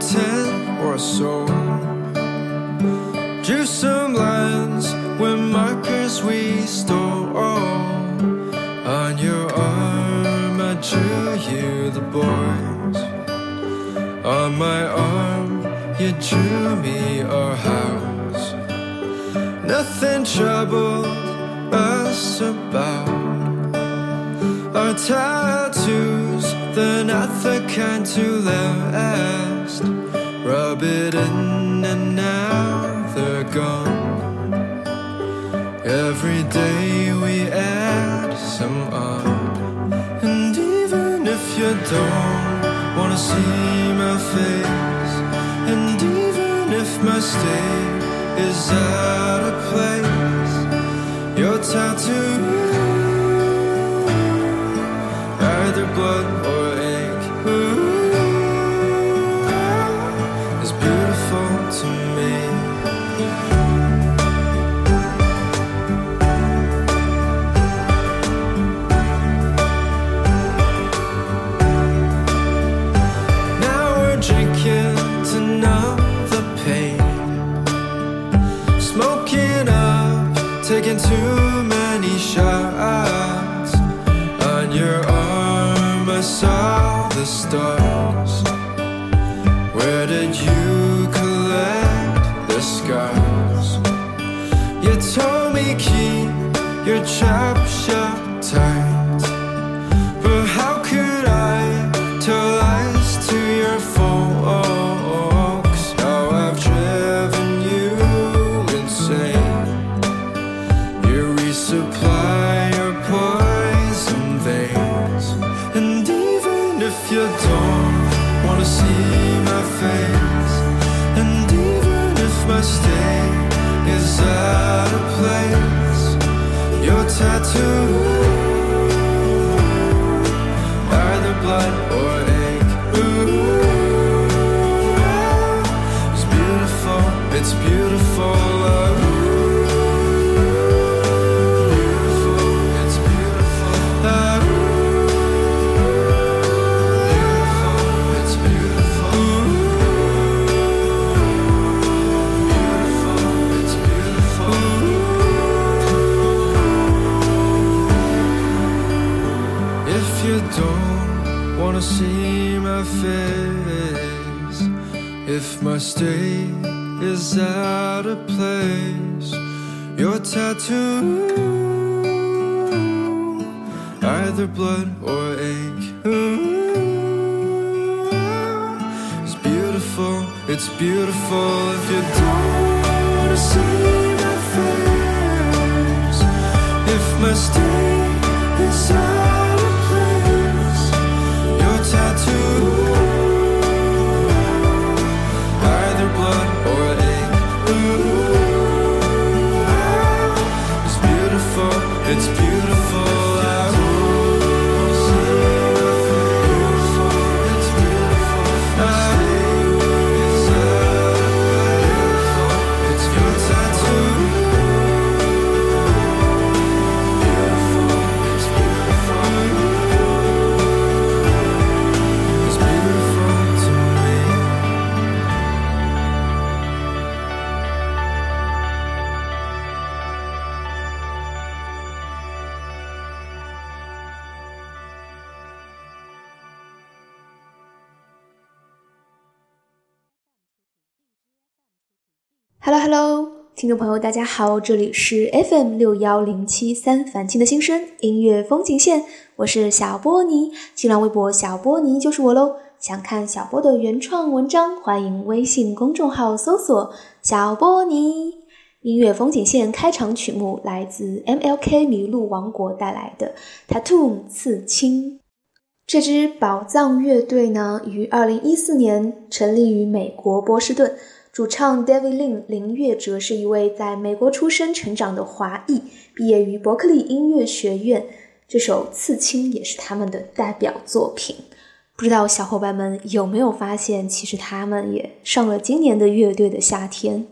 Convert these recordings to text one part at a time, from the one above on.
ten or so. Drew some lines with markers we stole. On your arm, I drew you the boys. On my arm, you drew me our house. Nothing troubled us about our tattoos. They're not the kind to last. Rub it in and now they're gone. Every day we add some on. And even if you don't wanna see my face, and even if my state is out of place, your tattoo, either blood or tattoo, either blood or ink, it's beautiful, it's beautiful. If you don't wanna see my face, if my state is Hello Hello，听众朋友，大家好，这里是 FM 六幺零七三凡青的新生音乐风景线，我是小波尼，新浪微博小波尼就是我喽。想看小波的原创文章，欢迎微信公众号搜索“小波尼”。音乐风景线开场曲目来自 MLK 麋鹿王国带来的《Tattoo 刺青》。这支宝藏乐队呢，于二零一四年成立于美国波士顿。主唱 David Lin 林月哲是一位在美国出生成长的华裔，毕业于伯克利音乐学院。这首《刺青》也是他们的代表作品。不知道小伙伴们有没有发现，其实他们也上了今年的乐队的夏天。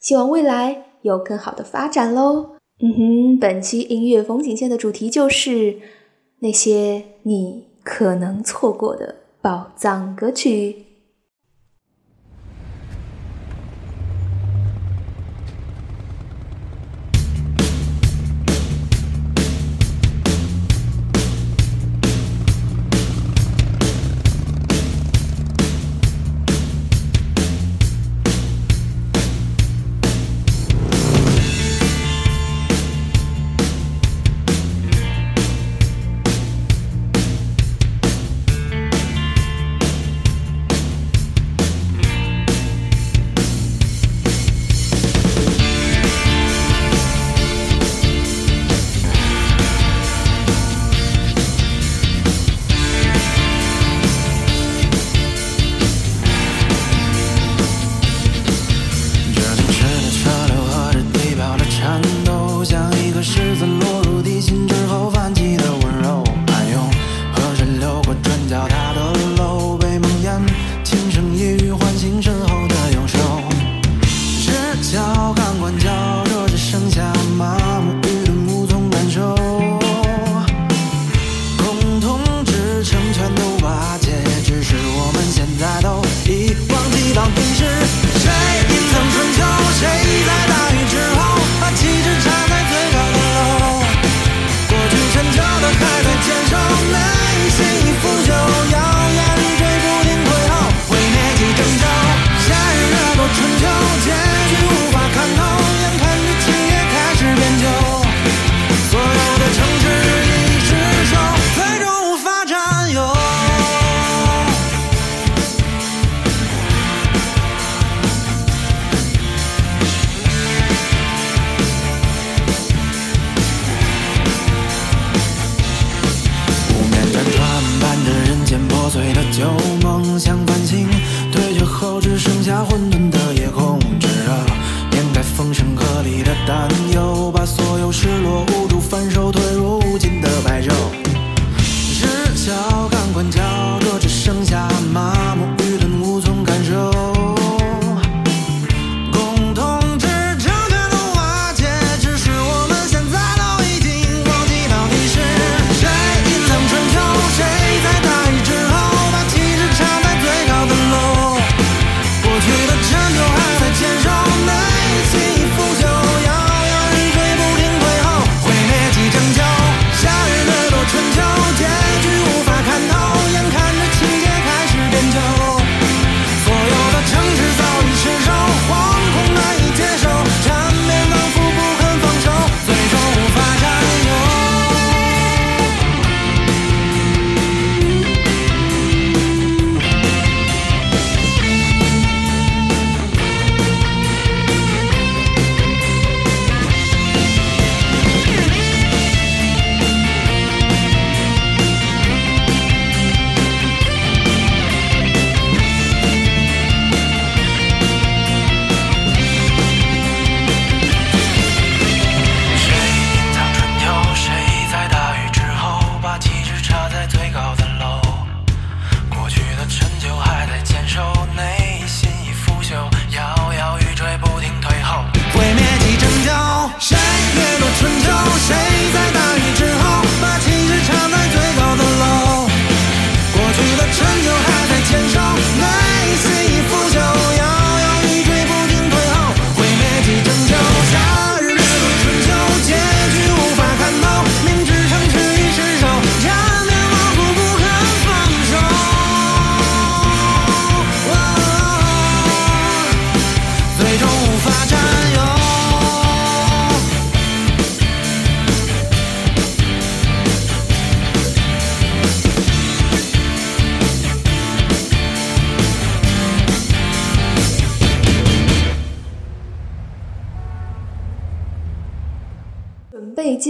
希望未来有更好的发展喽。嗯哼，本期音乐风景线的主题就是那些你可能错过的宝藏歌曲。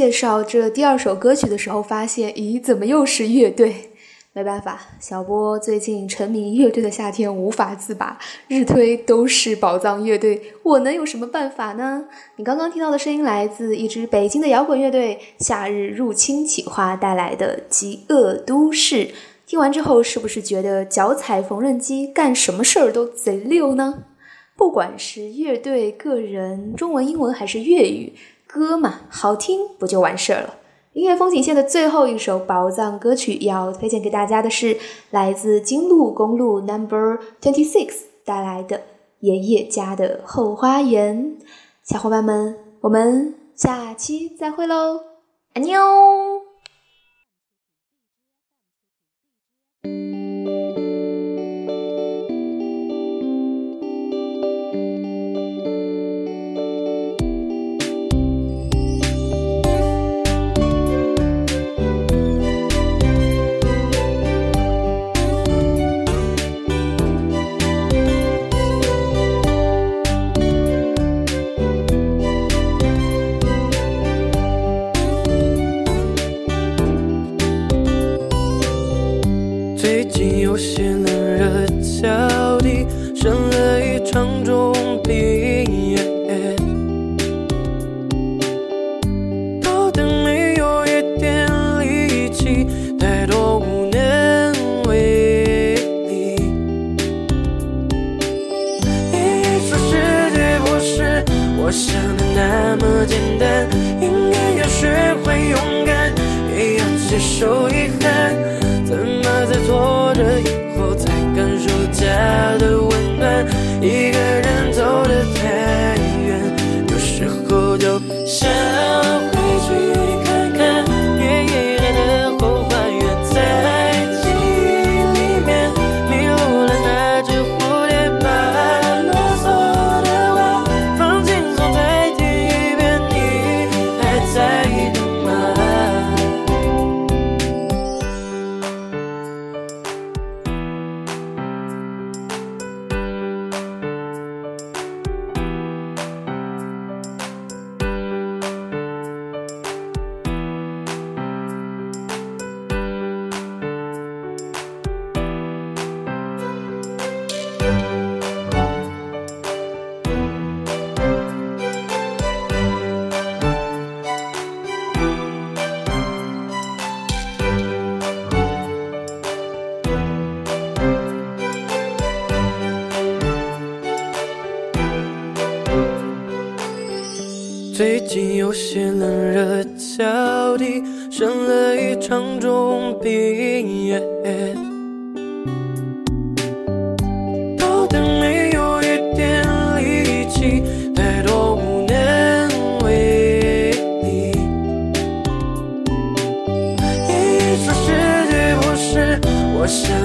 介绍这第二首歌曲的时候，发现，咦，怎么又是乐队？没办法，小波最近沉迷乐队的夏天无法自拔，日推都是宝藏乐队，我能有什么办法呢？你刚刚听到的声音来自一支北京的摇滚乐队——夏日入侵企划带来的《极恶都市》。听完之后，是不是觉得脚踩缝纫机干什么事儿都贼溜呢？不管是乐队、个人、中文、英文还是粤语歌嘛，好听不就完事儿了？音乐风景线的最后一首宝藏歌曲，要推荐给大家的是来自京路公路 Number Twenty Six 带来的《爷爷家的后花园》。小伙伴们，我们下期再会喽，安妞。最近有些冷热交替，生了一场重病，头疼没有一点力气，太多无能为力。你说世界不是我想的那么简单，应该要学会勇敢，也要接受遗憾。有些冷热交替，生了一场重病。头顶没有一点力气，太多无能为力。你说世界不是我想